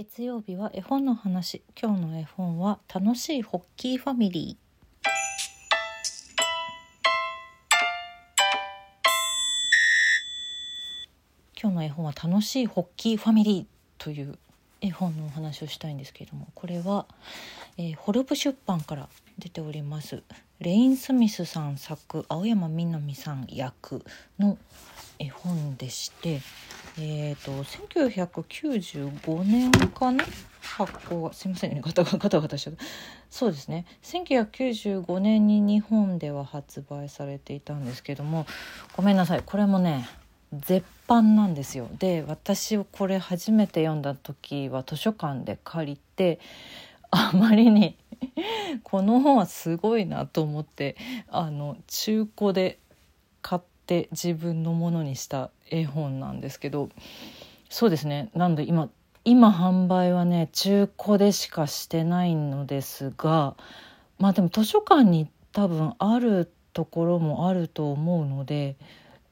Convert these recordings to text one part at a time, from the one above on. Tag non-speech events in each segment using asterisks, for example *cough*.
月曜日は絵本の話。今日の絵本は楽しいホッキーファミリー。今日の絵本は楽しいホッキーファミリーという絵本のお話をしたいんですけれどもこれは、えー、ホルブ出版から出ておりますレイン・スミスさん作青山みなみさん役の絵本でしてえーと、1995年かな？発行はすいませんねガタ *laughs* ガタガタしちゃった。そうですね。1995年に日本では発売されていたんですけどもごめんなさい。これもね絶版なんですよ。で私をこれ初めて読んだ時は図書館で借りてあまりに *laughs* この本はすごいなと思ってあの中古で買って自分のものにした絵本なんですけどそうですね。なんで今今販売はね中古でしかしてないのですがまあでも図書館に多分あるところもあると思うので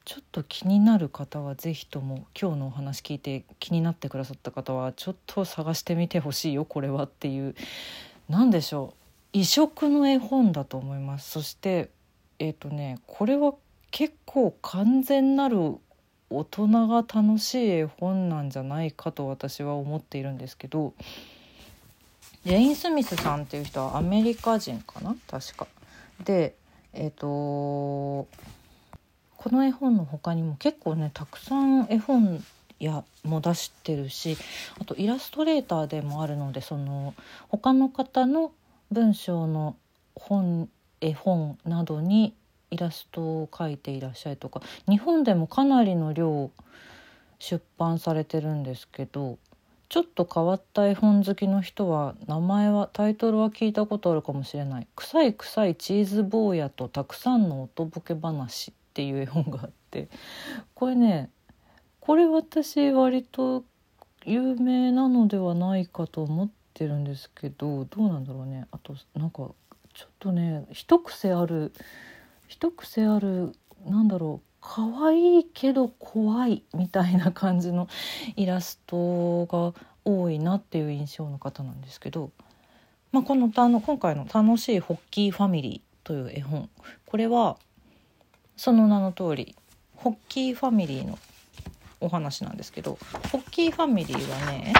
ちょっと気になる方は是非とも今日のお話聞いて気になってくださった方はちょっと探してみてほしいよこれはっていう。何でしょう。異色の絵本だと思います。そしてえっ、ー、とねこれは結構完全なる大人が楽しい絵本なんじゃないかと私は思っているんですけどジェイン・スミスさんっていう人はアメリカ人かな？確か。でえっ、ー、とこの絵本の他にも結構ねたくさん絵本やも出してるしあとイラストレーターでもあるのでその他の方の文章の本絵本などにイラストを描いていらっしゃるとか日本でもかなりの量出版されてるんですけどちょっと変わった絵本好きの人は名前はタイトルは聞いたことあるかもしれない「臭い臭いチーズ坊やとたくさんの音ボケ話」っていう絵本があってこれねこれ私割と有名なのではないかと思ってるんですけどどうなんだろうね。あとなんかちょっとね一癖ある一癖あるなんだろう可愛いけど怖いみたいな感じの *laughs* イラストが多いなっていう印象の方なんですけど、まあ、このあの今回の「楽しいホッキーファミリー」という絵本これはその名の通りホッキーファミリーのお話なんですけどホッキーファミリーはね、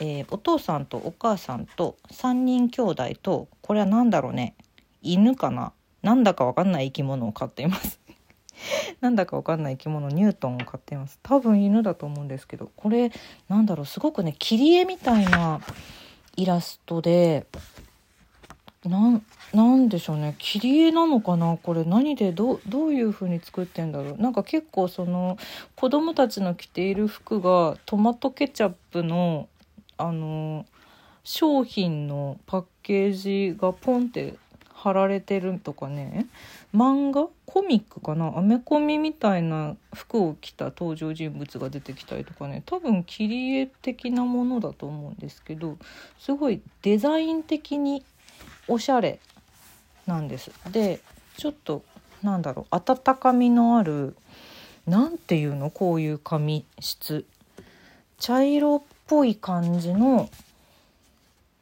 えー、お父さんとお母さんと3人兄弟とこれは何だろうね犬かななんだかわかんない生き物を飼っています。*laughs* なんだかわかんない生き物ニュートンを飼っています。多分犬だと思うんですけどこれなんだろうすごくね切り絵みたいなイラストでなんなんでしょうね。切り絵なのかな？これ。何でどどういう風に作ってんだろう？なんか結構その子供たちの着ている服がトマトケチャップのあの商品のパッケージがポンって貼られてるとかね。漫画？コミックかな？アメコミみたいな服を着た登場人物が出てきたりとかね。多分切り絵的なものだと思うんですけどすごいデザイン的におしゃれなんです。でちょっとなんだろう。温かみのある何ていうの？こういう紙質。茶色っぽい感じの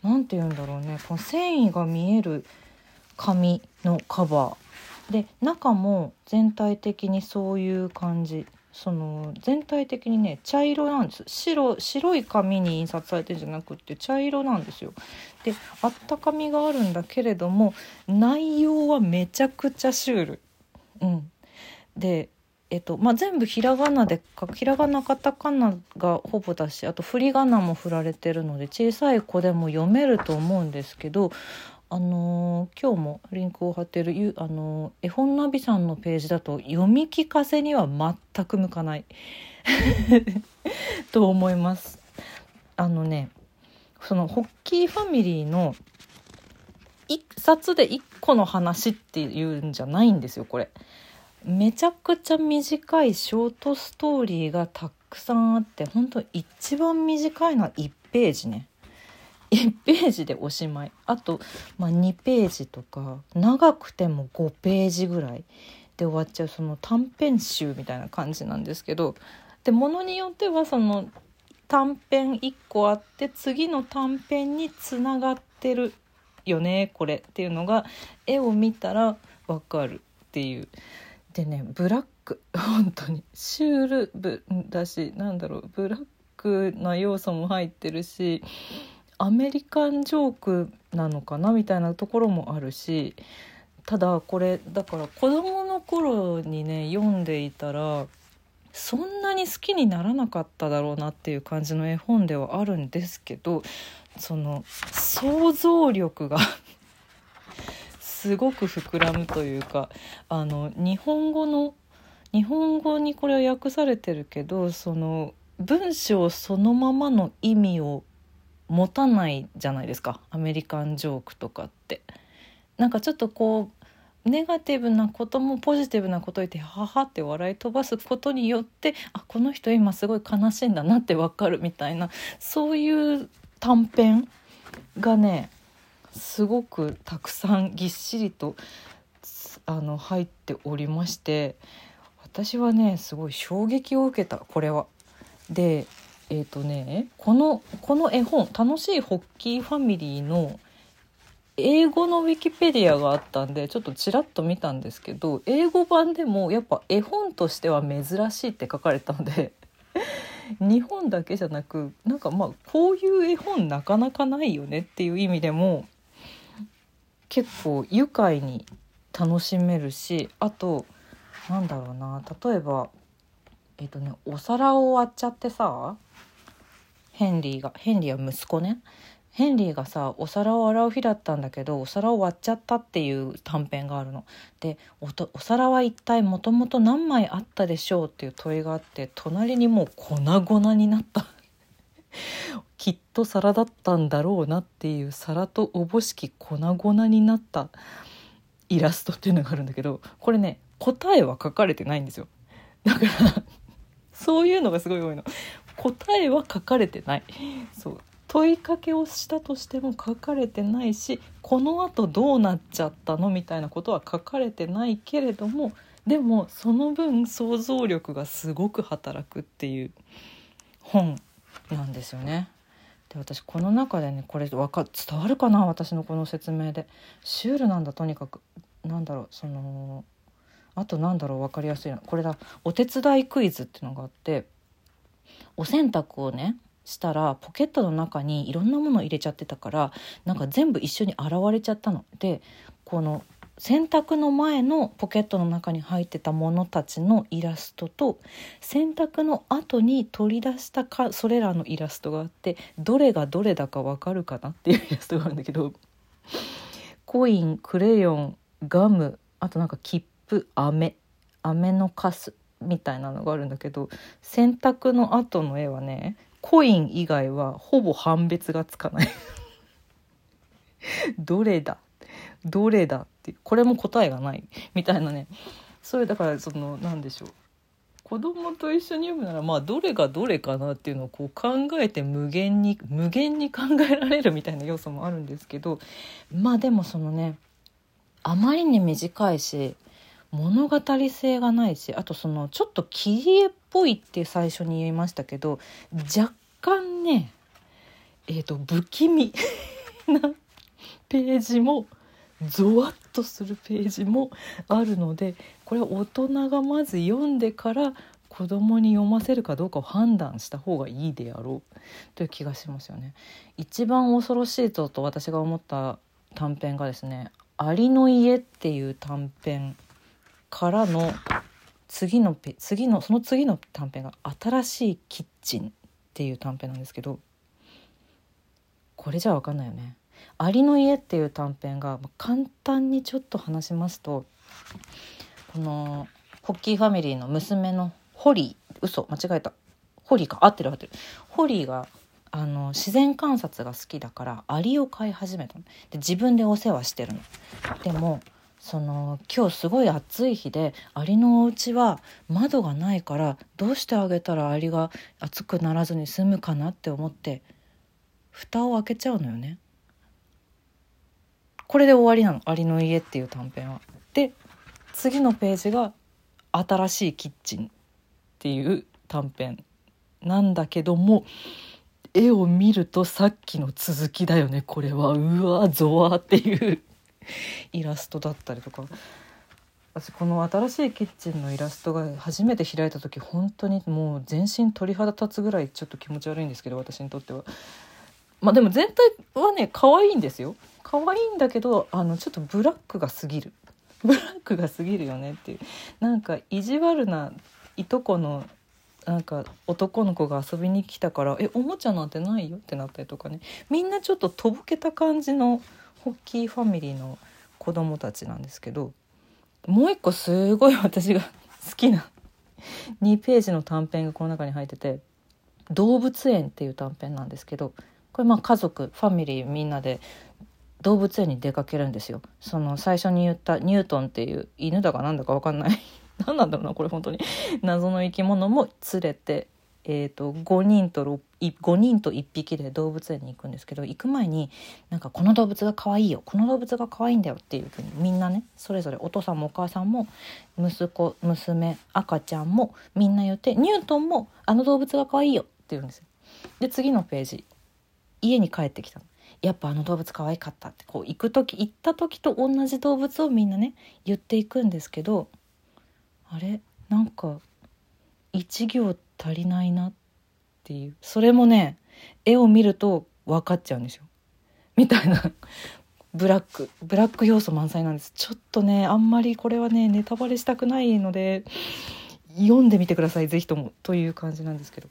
何て言うんだろうね。この繊維が見える紙のカバー。で中も全体的にそういう感じ。その全体的にね茶色なんです白白い紙に印刷されてるんじゃなくって茶色なんですよ。であったかみがあるんだけれども内容はめちゃくちゃシュール。うん、でえっとまあ、全部ひらがなでかひらがなカタカナがほぼだしあと振り仮名も振られてるので小さい子でも読めると思うんですけどあのー、今日もリンクを貼ってる、あのー、絵本ナビさんのページだと読み聞かせには全く向かない *laughs* と思います。あのねそのホッキーファミリーの一冊で一個の話っていうんじゃないんですよこれ。めちゃくちゃ短いショートストーリーがたくさんあって本当一番短いのは1ページね。1ページでおしまい。あと、まあ、2ページとか長くても5ページぐらいで終わっちゃうその短編集みたいな感じなんですけどでものによってはその短編1個あって次の短編につながってるよねこれっていうのが絵を見たらわかるっていう。でねブラック本当に。シュールブだしなんだろうブラックな要素も入ってるしアメリカンジョークなのかなみたいなところもあるしただこれだから子どもの頃にね読んでいたらそんなに好きにならなかっただろうなっていう感じの絵本ではあるんですけどその想像力が *laughs* すごく膨らむというかあの日本語の日本語にこれは訳されてるけどその文章そのままの意味を持たないじゃないですかアメリカンジョークとかって。なんかちょっとこうネガティブなこともポジティブなこと言ってははって笑い飛ばすことによってあこの人今すごい悲しいんだなってわかるみたいなそういう短編がねすごくたくさんぎっしりとあの入っておりまして私はねすごい衝撃を受けたこれは。でえっ、ー、とねこのこの絵本「楽しいホッキーファミリー」の英語のウィキペディアがあったんでちょっとちらっと見たんですけど英語版でもやっぱ絵本としては珍しいって書かれたので *laughs* 日本だけじゃなくなんかまあこういう絵本なかなかないよねっていう意味でも結構愉快に楽しめるしあとなんだろうな例えばえっ、とねお皿を割っちゃってさヘンリーがヘンリーは息子ねヘンリーがさお皿を洗う日だったんだけどお皿を割っちゃったっていう短編があるの。でお皿は一体もともと何枚あったでしょうっていう問いがあって隣にもう粉々になった *laughs* きっと皿だったんだろうなっていう皿とおぼしき粉々になったイラストっていうのがあるんだけどこれね答えは書かれてないんですよ。だからそういうのがすごい多いの。答えは書かれてない。そう。問いかけをしたとしても書かれてないしこのあとどうなっちゃったのみたいなことは書かれてないけれどもでもその分想像力がすごく働くっていう本なんですよね。で私この中でねこれか伝わるかな？私のこの説明で。シュールなんだとにかく。なんだろうそのあとなんだろう分かりやすいな。これだ。お手伝いクイズっていうのがあってお洗濯をねしたらポケットの中にいろんなもの入れちゃってたからなんか全部一緒に洗われちゃったの。でこの洗濯の前のポケットの中に入ってたものたちのイラストと洗濯の後に取り出したかそれらのイラストがあってどれがどれだかわかるかなっていうイラストがあるんだけどコインクレヨンガムあとなんか切符飴飴のカスみたいなのがあるんだけど洗濯の後の絵はねコイン以外はほぼ判別がつかない。*laughs* どれだ？どれだってこれも答えがない。みたいなね。それだからその何でしょう。子供と一緒に読むならまあどれがどれかなっていうのをこう考えて無限に無限に考えられるみたいな要素もあるんですけどまあでもそのねあまりに短いし物語性がないしあとそのちょっと切り絵っぽいって最初に言いましたけど若干ねえーと、不気味 *laughs* なページもゾワッとするページもあるのでこれ大人がまず読んでから子供に読ませるかどうかを判断した方がいいであろうという気がしますよね。一番恐ろしいとと私が思った短編がですね「アリの家」っていう短編からの次の次のその次の短編が「新しいキッチン」っていう短編なんですけどこれじゃ分かんないよね。アリの家っていう短編が簡単にちょっと話しますとこのホッキーファミリーの娘のホリー嘘間違えた。ホリーか？合ってる合ってる。ホリーがあの自然観察が好きだからアリを飼い始めたの。で自分でお世話してるの。でもその今日すごい暑い日でアリのお家は窓がないからどうしてあげたらアリが暑くならずに済むかなって思って蓋を開けちゃうのよね。これで終わりなの「アリの家」っていう短編は。で次のページが「新しいキッチン」っていう短編なんだけども絵を見るとさっきの続きだよねこれはうわゾワっていうイラストだったりとか。私この新しいキッチンのイラストが初めて開いた時本当にもう全身鳥肌立つぐらいちょっと気持ち悪いんですけど私にとっては。まあでも全体はね可愛いんですよ。可愛いんだけどあのちょっとブラックが過ぎる。ブラックが過ぎるよねっていう。なんか意地悪ないとこのなんか男の子が遊びに来たから「えおもちゃなんてないよ」ってなったりとかね。みんなちょっととぼけた感じのホッキーファミリーの子供たちなんですけどもう一個すごい私が好きな2ページの短編がこの中に入ってて「動物園」っていう短編なんですけどこれまあ家族ファミリーみんなで動物園に出かけるんですよ。その最初に言ったニュートンっていう犬だかなんだか分かんない *laughs* 何なんだろうなこれ本当に *laughs* 謎の生き物も連れて、えーと、5人と5人と1匹で動物園に行くんですけど行く前になんかこの動物が可愛いよこの動物が可愛いんだよっていうふうにみんなねそれぞれお父さんもお母さんも息子娘赤ちゃんもみんな言ってニュートンもあの動物が可愛いよって言うんですよ。で次のページ家に帰ってきたやっぱあの動物可愛かったってこう行く時行った時と同じ動物をみんなね言っていくんですけどあれ？なんか一行足りないなっていう。それもね絵を見ると分かっちゃうんですよ。みたいな。*laughs* ブラック。ブラック要素満載なんです。ちょっとねあんまりこれはねネタバレしたくないので読んでみてください是非とも。という感じなんですけど。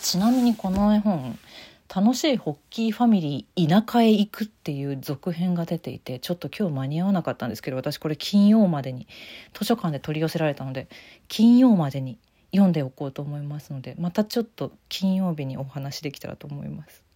ちなみにこの絵本楽しいホッキーファミリー田舎へ行くっていう続編が出ていてちょっと今日間に合わなかったんですけど私これ金曜までに図書館で取り寄せられたので金曜までに読んでおこうと思いますのでまたちょっと金曜日にお話できたらと思います。